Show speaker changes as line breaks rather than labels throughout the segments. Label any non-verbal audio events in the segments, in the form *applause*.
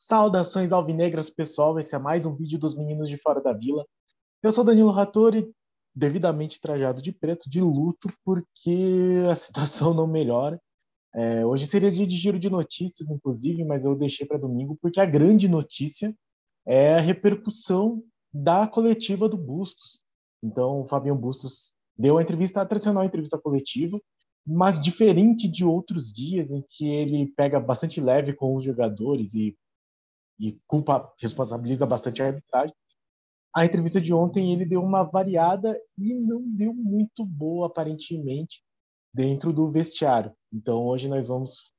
Saudações alvinegras, pessoal. Esse é mais um vídeo dos meninos de fora da vila. Eu sou Danilo Rattori, devidamente trajado de preto, de luto, porque *laughs* a situação não melhora. É, hoje seria dia de giro de notícias, inclusive, mas eu deixei para domingo, porque a grande notícia é a repercussão da coletiva do Bustos. Então, o Fabinho Bustos deu a entrevista, a tradicional entrevista coletiva, mas diferente de outros dias em que ele pega bastante leve com os jogadores e e culpa, responsabiliza bastante a arbitragem. A entrevista de ontem ele deu uma variada e não deu muito boa, aparentemente, dentro do vestiário. Então hoje nós vamos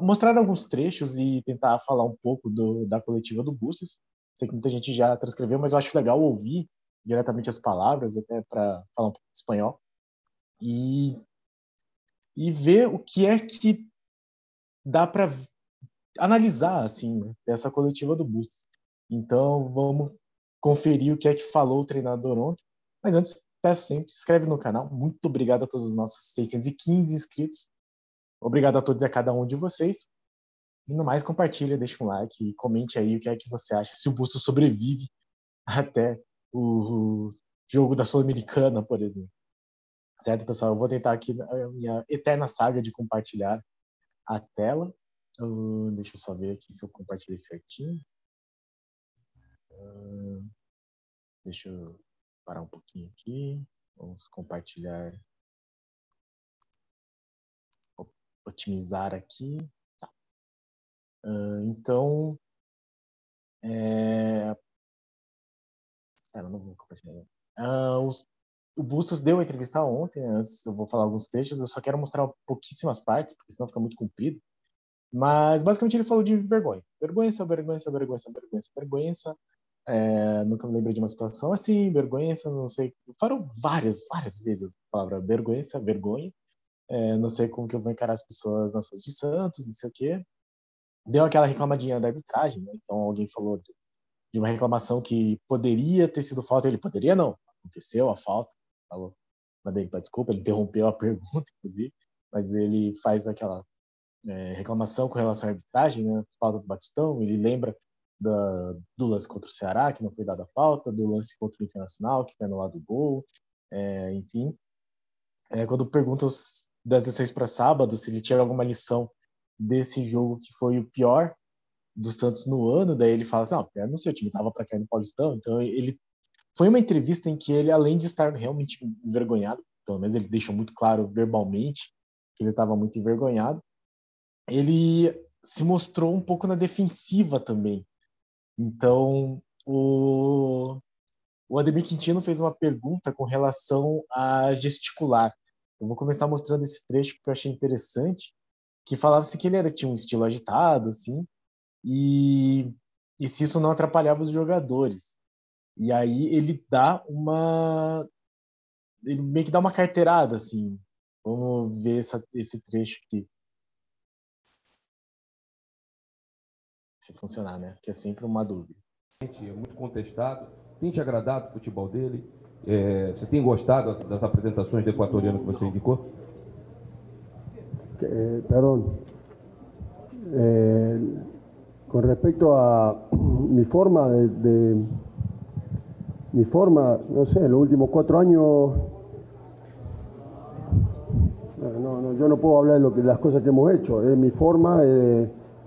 mostrar alguns trechos e tentar falar um pouco do, da coletiva do Busses. Sei que muita gente já transcreveu, mas eu acho legal ouvir diretamente as palavras, até para falar um pouco de espanhol. E, e ver o que é que dá para analisar assim né, coletiva do Bustos. Então vamos conferir o que é que falou o treinador ontem. Mas antes, peço sempre, se inscreve no canal. Muito obrigado a todos os nossos 615 inscritos. Obrigado a todos e a cada um de vocês. E no mais, compartilha, deixa um like e comente aí o que é que você acha, se o Busto sobrevive até o jogo da Sul-Americana, por exemplo. Certo, pessoal? Eu vou tentar aqui a minha eterna saga de compartilhar a tela. Uh, deixa eu só ver aqui se eu compartilhei certinho. Uh, deixa eu parar um pouquinho aqui. Vamos compartilhar. Otimizar aqui. Tá. Uh, então. É... Eu não vou compartilhar. Os... O Bustos deu a entrevista ontem, né? antes eu vou falar alguns textos, eu só quero mostrar pouquíssimas partes, porque senão fica muito comprido. Mas basicamente ele falou de vergonha. Vergonha, vergonha, vergonha, vergonha, vergonha. É, nunca me lembrei de uma situação assim, vergonha, não sei. Falaram várias, várias vezes a palavra vergonha, vergonha. É, não sei como que eu vou encarar as pessoas nas suas de Santos, não sei o quê. Deu aquela reclamadinha da arbitragem, né? Então alguém falou de uma reclamação que poderia ter sido falta, ele poderia não, aconteceu a falta, falou, mandei para desculpa, ele interrompeu a *laughs* pergunta, inclusive, mas ele faz aquela é, reclamação com relação à arbitragem, né? Falta do Batistão, ele lembra da, do lance contra o Ceará, que não foi dada falta, do lance contra o Internacional, que foi lado do gol, é, enfim. É, quando perguntam das lições para sábado, se ele tinha alguma lição desse jogo que foi o pior do Santos no ano, daí ele fala assim, não, não sei, o time estava para cair no Paulistão, então ele foi uma entrevista em que ele, além de estar realmente envergonhado, pelo menos ele deixou muito claro verbalmente que ele estava muito envergonhado, ele se mostrou um pouco na defensiva também. Então, o, o Ademir Quintino fez uma pergunta com relação a gesticular. Eu vou começar mostrando esse trecho que eu achei interessante, que falava-se que ele era, tinha um estilo agitado, assim, e, e se isso não atrapalhava os jogadores. E aí ele dá uma... Ele meio que dá uma carteirada, assim. Vamos ver essa, esse trecho aqui. Se funcionar, né? Que é sempre uma dúvida.
É muito contestado. Tem te agradado o futebol dele? É, você tem gostado das apresentações do equatoriano que você indicou?
Eh, perdón. Eh, con respecto a *clears throat* mi forma de, de, mi forma, no sé, los últimos cuatro años, no, no, yo no puedo hablar de, lo que, de las cosas que hemos hecho. Es mi forma.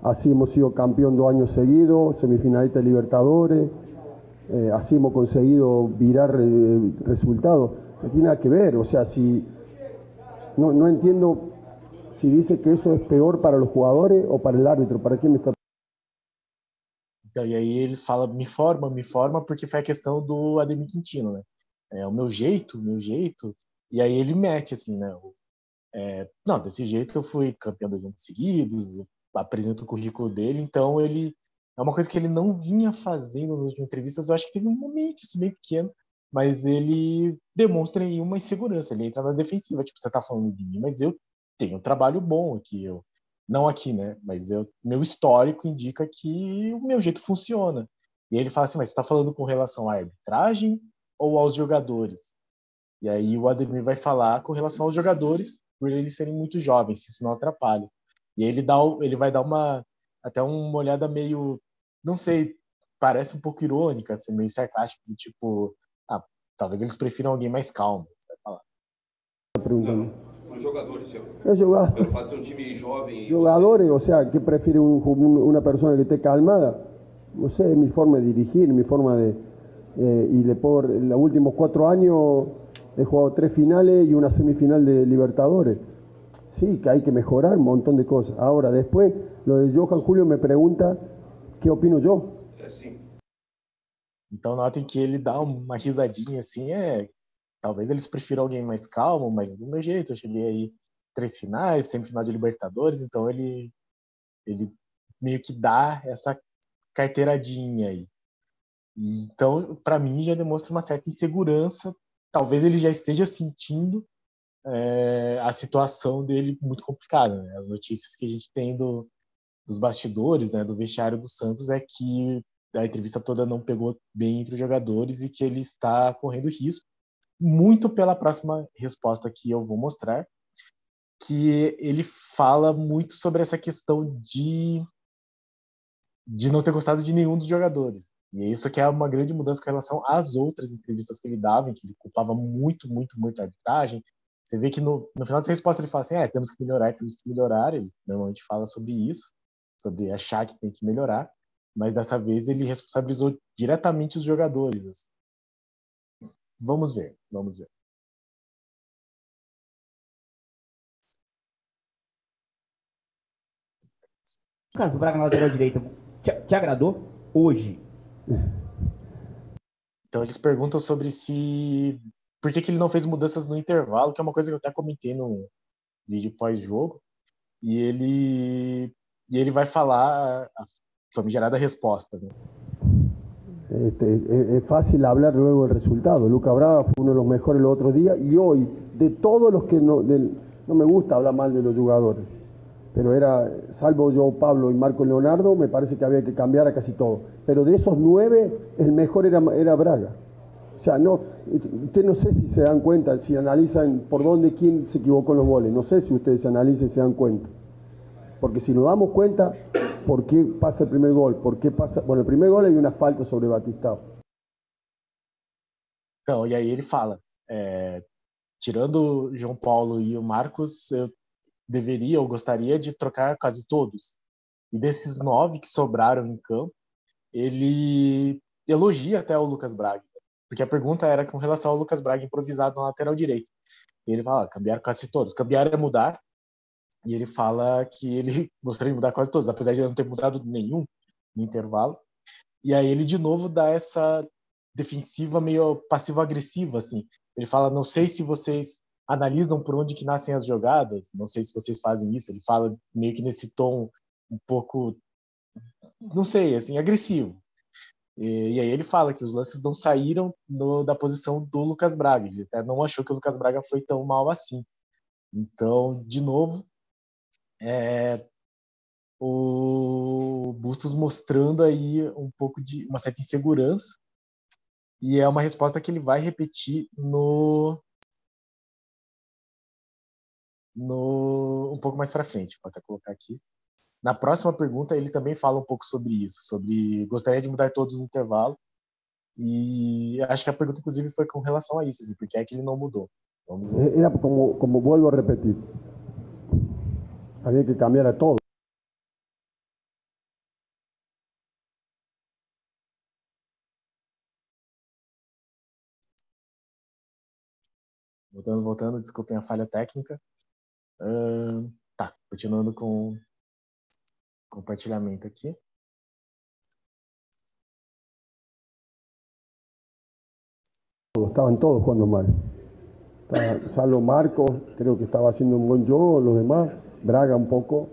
Así hemos sido campeón dos años seguidos, semifinalista de Libertadores, eh, así hemos conseguido virar eh, resultados. No tiene nada que ver, o sea, si no, no entiendo si dice que eso es peor para los jugadores o para el árbitro, ¿para quién me está
Então, e aí ele fala, me forma, me forma, porque foi a questão do Ademir Quintino, né? É o meu jeito, o meu jeito. E aí ele mete, assim, né? É, não, desse jeito eu fui campeão dois anos seguidos, apresenta o currículo dele, então ele é uma coisa que ele não vinha fazendo nas entrevistas. Eu acho que teve um momento assim, bem pequeno, mas ele demonstra aí uma insegurança. Ele entra na defensiva, tipo, você tá falando de mim, mas eu tenho um trabalho bom aqui, eu não aqui, né? Mas eu, meu histórico indica que o meu jeito funciona. E aí ele fala assim, mas você está falando com relação à arbitragem ou aos jogadores? E aí o Ademir vai falar com relação aos jogadores, por eles serem muito jovens, se isso não atrapalha. E ele dá, ele vai dar uma até uma olhada meio não sei, parece um pouco irônica, assim, meio sarcástico, tipo, ah, talvez eles prefiram alguém mais calmo. Vai falar.
Perguntando.
Os jogadores, seu.
Es jugar.
Pelo fato de ser um time jovem. e
Jugadores, o sea, ¿qué prefiere un- un- una persona que esté calmada? No sé, es mi forma de dirigir, mi forma de... eh, y puedo, en los últimos cuatro años he jugado tres finales y una semifinal de Libertadores. Sí, que hay que mejorar un montón de cosas. Ahora, después, lo de Johan Julio me pregunta qué opino yo.
É assim.
Então notem que ele dá uma risadinha assim, é. Talvez eles prefiram alguém mais calmo, mas do meu jeito, eu cheguei aí três finais, semifinal de Libertadores, então ele ele meio que dá essa carteiradinha aí. E, Então, para mim, já demonstra uma certa insegurança. Talvez ele já esteja sentindo é, a situação dele muito complicada. Né? As notícias que a gente tem do, dos bastidores, né, do vestiário do Santos, é que a entrevista toda não pegou bem entre os jogadores e que ele está correndo risco, muito pela próxima resposta que eu vou mostrar, que ele fala muito sobre essa questão de de não ter gostado de nenhum dos jogadores. E é isso que é uma grande mudança com relação às outras entrevistas que ele dava, em que ele culpava muito, muito, muito a arbitragem. Você vê que no, no final dessa resposta ele fala assim, é, temos que melhorar, temos que melhorar. Ele normalmente fala sobre isso, sobre achar que tem que melhorar mas dessa vez ele responsabilizou diretamente os jogadores. assim. Vamos ver, vamos ver.
Carlos Braga na lateral direita, te, te agradou hoje?
Então eles perguntam sobre se por que, que ele não fez mudanças no intervalo, que é uma coisa que eu até comentei no vídeo pós-jogo. E ele e ele vai falar a famigerada resposta. Né?
Este, es, fácil hablar luego del resultado. Luca Braga fue uno de los mejores los otros días y hoy, de todos los que no, no me gusta hablar mal de los jugadores, pero era, salvo yo, Pablo y Marco Leonardo, me parece que había que cambiar a casi todo. Pero de esos nueve, el mejor era, era Braga. O sea, no, usted no sé si se dan cuenta, si analizan por dónde, quién se equivocó en los goles. No sé si ustedes analizan y se dan cuenta. Porque si nos damos cuenta, ¿por qué pasa el primer gol? ¿Por qué pasa? Bueno, el primer gol hay una falta sobre Batistao.
Então, e aí ele fala, é, tirando João Paulo e o Marcos, eu deveria ou gostaria de trocar quase todos. E desses nove que sobraram em campo, ele elogia até o Lucas Braga, porque a pergunta era com relação ao Lucas Braga improvisado na lateral direita. E ele fala, ah, cambiar quase todos. Cambiar é mudar, e ele fala que ele *laughs* gostaria de mudar quase todos, apesar de não ter mudado nenhum no intervalo. E aí ele de novo dá essa defensiva meio passivo-agressiva, assim. Ele fala, não sei se vocês analisam por onde que nascem as jogadas, não sei se vocês fazem isso. Ele fala meio que nesse tom um pouco, não sei, assim, agressivo. E, e aí ele fala que os lances não saíram no- da posição do Lucas Braga. Ele até não achou que o Lucas Braga foi tão mal assim. Então, de novo, é, o Bustos mostrando aí um pouco de uma certa insegurança e é uma resposta que ele vai repetir no no um pouco mais para frente, vou até colocar aqui. Na próxima pergunta ele também fala um pouco sobre isso, sobre gostaria de mudar todos no intervalo e acho que a pergunta inclusive foi com relação a isso, assim, porque é que ele não mudou. Vamos ver.
Era como, como vuelvo a repetir. Había que cambiar todo.
Voltando, voltando, desculpem a falha técnica. Ahn, tá, continuando com compartilhamento aqui.
Estaban todos jugando mal. Salvo Marcos, creo que estaba haciendo un buen juego, los demás, Braga un poco,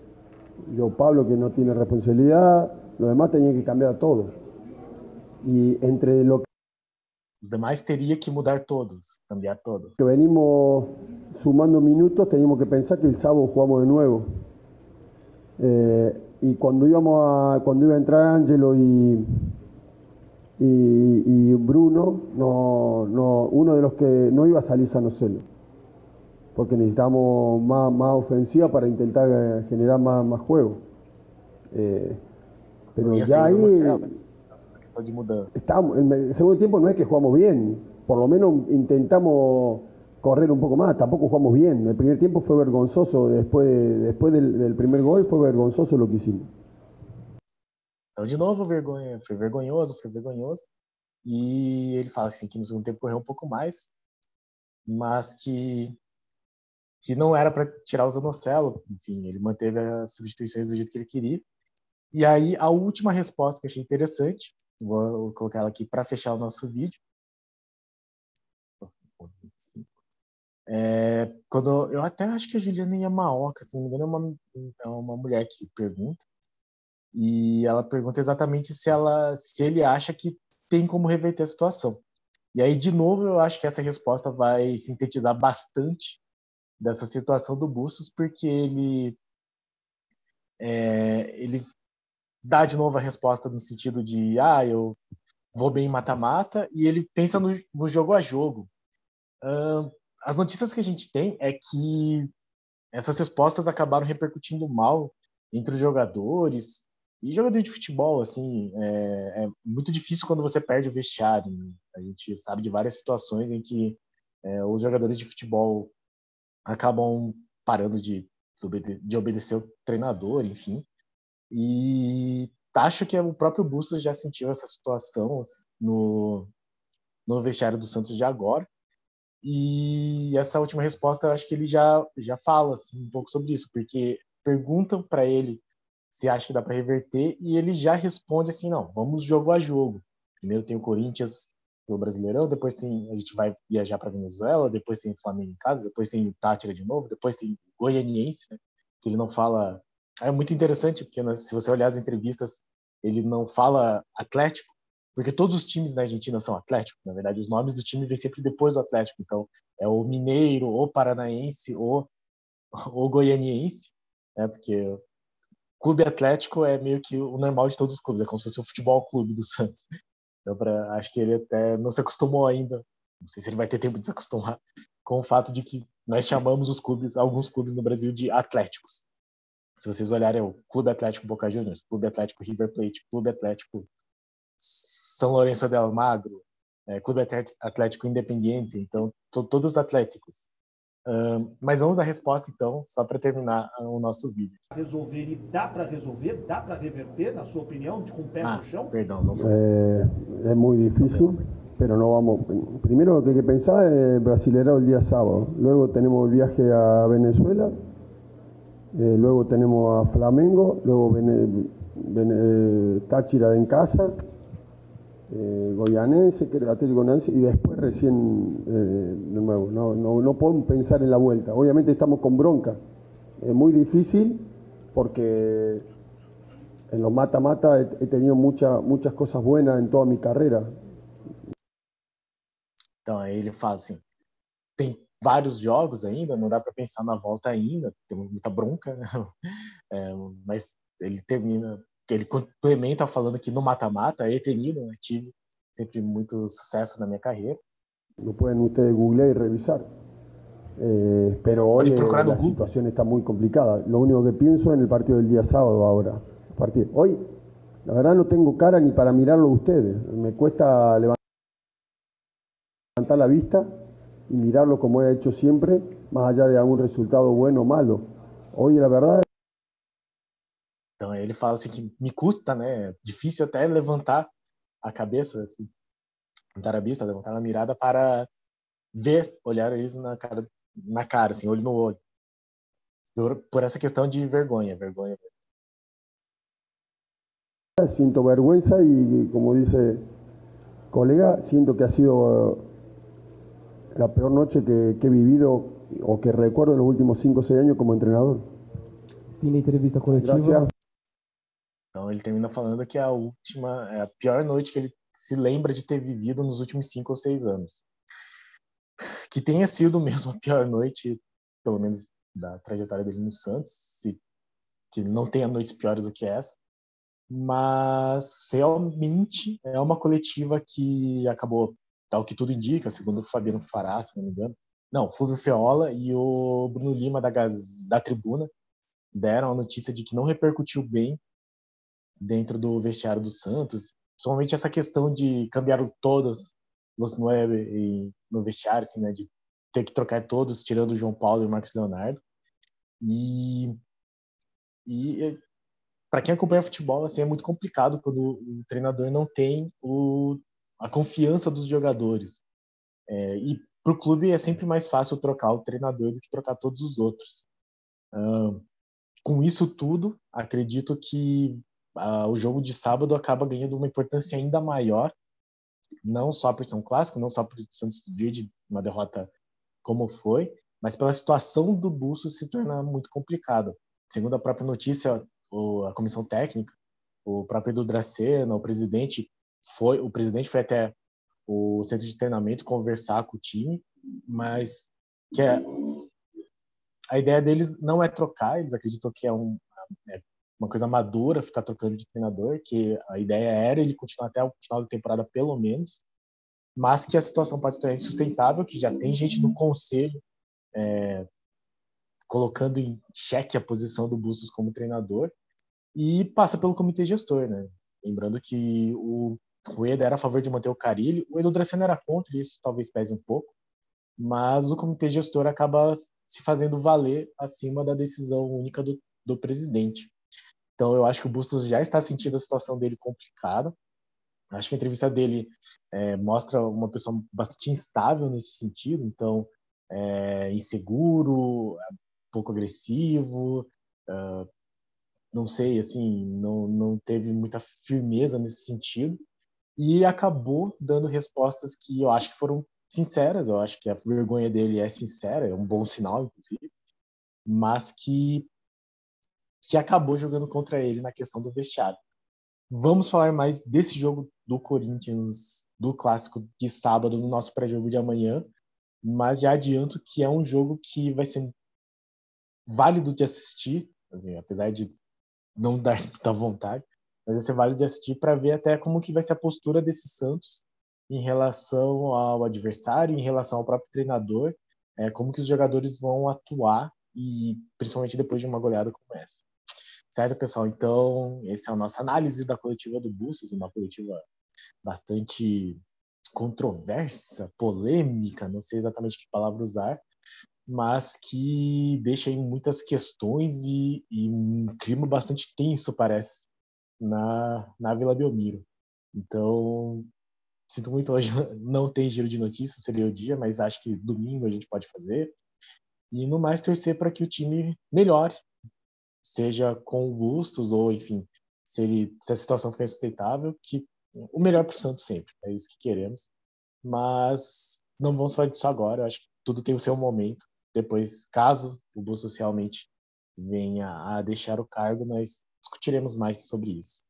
yo Pablo que no tiene responsabilidad, los demás tenían que cambiar a todos. Y entre lo
Os demais teria que mudar todos, cambiar todos.
que venimos sumando minutos, teníamos que pensar que el sábado jugamos de nuevo. Eh, y cuando íbamos a, cuando iba a entrar Angelo y, y, y Bruno, no, no, uno de los que no iba a salir Sanocelo, porque necesitamos más, más ofensiva para intentar eh, generar más, más juego. Eh, Pero ya ahí estamos, en el segundo tiempo no es que jugamos bien, por lo menos intentamos correr un poco más, tampoco jugamos bien. El primer tiempo fue vergonzoso, después, después del, del primer gol fue vergonzoso lo que hicimos.
De novo, vergonha, foi vergonhoso, foi vergonhoso. E ele fala assim que no segundo tempo correu um pouco mais, mas que que não era para tirar o Zanocelo. Enfim, ele manteve as substituições do jeito que ele queria. E aí, a última resposta que eu achei interessante, vou colocar ela aqui para fechar o nosso vídeo. É, quando eu até acho que a Juliana Yamaoka, se não me engano, é uma, é uma mulher que pergunta. E ela pergunta exatamente se ela se ele acha que tem como reverter a situação. E aí, de novo, eu acho que essa resposta vai sintetizar bastante dessa situação do Bustos, porque ele é, ele dá de novo a resposta no sentido de ah, eu vou bem em mata-mata, e ele pensa no, no jogo a jogo. Uh, as notícias que a gente tem é que essas respostas acabaram repercutindo mal entre os jogadores e jogador de futebol assim é, é muito difícil quando você perde o vestiário né? a gente sabe de várias situações em que é, os jogadores de futebol acabam parando de, de obedecer o treinador enfim e acho que o próprio Bustos já sentiu essa situação no no vestiário do Santos de agora e essa última resposta, eu acho que ele já, já fala assim, um pouco sobre isso, porque perguntam para ele se acha que dá para reverter e ele já responde assim: não, vamos jogo a jogo. Primeiro tem o Corinthians no Brasileirão, depois tem a gente vai viajar para Venezuela, depois tem o Flamengo em casa, depois tem o Tátira de novo, depois tem o Goianiense, né, que ele não fala. É muito interessante, porque né, se você olhar as entrevistas, ele não fala Atlético, porque todos os times da Argentina são Atlético, na verdade, os nomes do time vêm sempre depois do Atlético, então é o Mineiro, o Paranaense, ou Goianiense, né, porque o Clube Atlético é meio que o normal de todos os clubes, é como se fosse o futebol clube do *laughs* Santos. Então, pra, acho que ele até não se acostumou ainda, não sei se ele vai ter tempo de se acostumar *laughs* com o fato de que nós chamamos os clubes, alguns clubes no Brasil, de Atléticos. Se vocês olharem, é o Clube Atlético Boca Juniors, Clube Atlético River Plate, Clube Atlético são Lourenço del Magro, é, Clube Atlético Independiente, então todos atléticos. Uh, mas vamos à resposta então, só para terminar o nosso vídeo.
Resolver e dá para resolver, dá para reverter, na sua opinião, com o pé
ah,
no chão?
Perdão, não foi.
Eh, es muy difícil, pero no vamos. Primero lo que hay que pensar es Brasileirao el día sábado. Luego tenemos el viaje a Venezuela. eh, luego tenemos a Flamengo. Luego Vene- Vene- Táchira en casa. Eh, Goyanense, que era Atlético Goyanense, y después recién eh, de nuevo. No, no, no podemos pensar en la vuelta. Obviamente estamos con bronca. Es muy difícil porque en los mata-mata he, he tenido mucha- muchas cosas buenas en toda mi carrera.
Então aí ele fala assim: tem vários jogos ainda, não dá para pensar na volta ainda, temos muita bronca, *laughs* né? É, mas ele termina, ele complementa falando que no mata-mata, he tenido, né, tive sempre muito sucesso na minha carreira.
Lo pueden ustedes googlear y revisar. Eh, pero hoy eh, la situación está muy complicada. Lo único que pienso en el partido del día sábado ahora. Hoy, la verdad, no tengo cara ni para mirarlo a ustedes. Me cuesta levantar la vista y mirarlo como he hecho siempre, más allá de algún resultado bueno o malo. Hoy, la verdad,
ele fala assim que me custa, né? É difícil até levantar a cabeça, assim, levantar a vista, levantar a mirada para ver, olhar eles na cara, na cara, assim, olho no olho. Por, por essa questão de vergonha, vergonha.
siento vergüenza y, como dice colega, siento que ha sido eh, la peor noche que, que he vivido o que recuerdo en los últimos 5 o 6 años como entrenador.
Da entrevista coletiva.
Gracias.
Então ele termina falando que é a última, é a pior noite que ele se lembra de ter vivido nos últimos cinco ou seis anos. Que tenha sido mesmo a pior noite, pelo menos da trajetória dele no Santos, se, que não tenha noites piores do que essa. Mas realmente é uma coletiva que acabou, tal que tudo indica, segundo o Fabiano Fará, se não me engano. Não, o Fulvio Feola e o Bruno Lima da, Gaz- da Tribuna deram a notícia de que não repercutiu bem dentro do vestiário do Santos, principalmente essa questão de cambiar todos os nueve no vestiário, assim, né, de ter que trocar todos, tirando o João Paulo e o Marcos Leonardo. E, e para quem acompanha futebol, assim, é muito complicado quando o treinador não tem o, a confiança dos jogadores. É, e para o clube é sempre mais fácil trocar o treinador do que trocar todos os outros. Uh, com isso tudo, acredito que o jogo de sábado acaba ganhando uma importância ainda maior, não só por ser um clássico, não só por Santos vir de uma derrota como foi, mas pela situação do Busto se torna muito complicado. Segundo a própria notícia, a comissão técnica, o próprio Edu Dracena, o presidente foi, o presidente foi até o centro de treinamento conversar com o time, mas que é, a ideia deles não é trocar, eles acreditam que é, um, é uma coisa madura ficar trocando de treinador, que a ideia era ele continuar até o final da temporada pelo menos, mas que a situação pode tornar insustentável, que já tem gente no conselho é, colocando em xeque a posição do Bustos como treinador e passa pelo comitê gestor, né? Lembrando que o Rueda era a favor de manter o Carilho, o Edu Dracena era contra, e isso talvez pese um pouco, mas o comitê gestor acaba se fazendo valer acima da decisão única do, do presidente. Então eu acho que o Bustos já está sentindo a situação dele complicada, Acho que a entrevista dele é, mostra uma pessoa bastante instável nesse sentido, então é, inseguro, pouco agressivo, uh, não sei, assim, não, não teve muita firmeza nesse sentido. E acabou dando respostas que eu acho que foram sinceras, eu acho que a vergonha dele é sincera, é um bom sinal, inclusive, mas que que acabou jogando contra ele na questão do vestiário. Vamos falar mais desse jogo do Corinthians, do clássico de sábado, no nosso pré-jogo de amanhã. Mas já adianto que é um jogo que vai ser válido de assistir, assim, apesar de não *laughs* dar muita vontade, mas vai ser válido de assistir para ver até como que vai ser a postura desse Santos em relação ao adversário, em relação ao próprio treinador, é, como que os jogadores vão atuar e principalmente depois de uma goleada como essa. Certo, pessoal? Então, essa é a nossa análise da coletiva do Bustos, uma coletiva bastante controversa, polêmica, não sei exatamente que palavra usar, mas que deixa aí muitas questões e, e um clima bastante tenso, parece, na, na Vila Belmiro. Então, sinto muito hoje, *laughs* não tem giro de notícias, seria o dia, mas acho que domingo a gente pode fazer. E no mais, torcer para que o time melhore, seja com o Bustos ou, enfim, se, ele, se a situação ficar insustentável, que o melhor para o Santos sempre, é isso que queremos. Mas não vamos falar disso agora, eu acho que tudo tem o seu momento. Depois, caso o Bustos realmente venha a deixar o cargo, nós discutiremos mais sobre isso.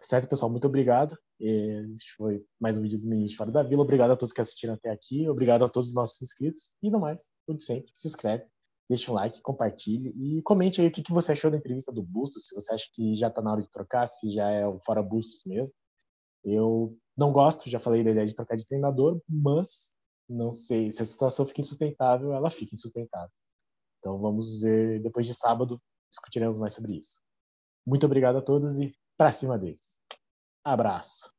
Certo, pessoal? Muito obrigado. Este foi mais um vídeo dos Meninos Fora da Vila. Obrigado a todos que assistiram até aqui. Obrigado a todos os nossos inscritos. E no mais, tudo sempre, se inscreve deixe um like, compartilhe e comente aí o que, que você achou da entrevista do Bustos, se você acha que já está na hora de trocar, se já é o fora Bustos mesmo. Eu não gosto, já falei da ideia de trocar de treinador, mas não sei, se a situação fica insustentável, ela fica insustentável. Então vamos ver, depois de sábado, discutiremos mais sobre isso. Muito obrigado a todos e para cima deles. Abraço.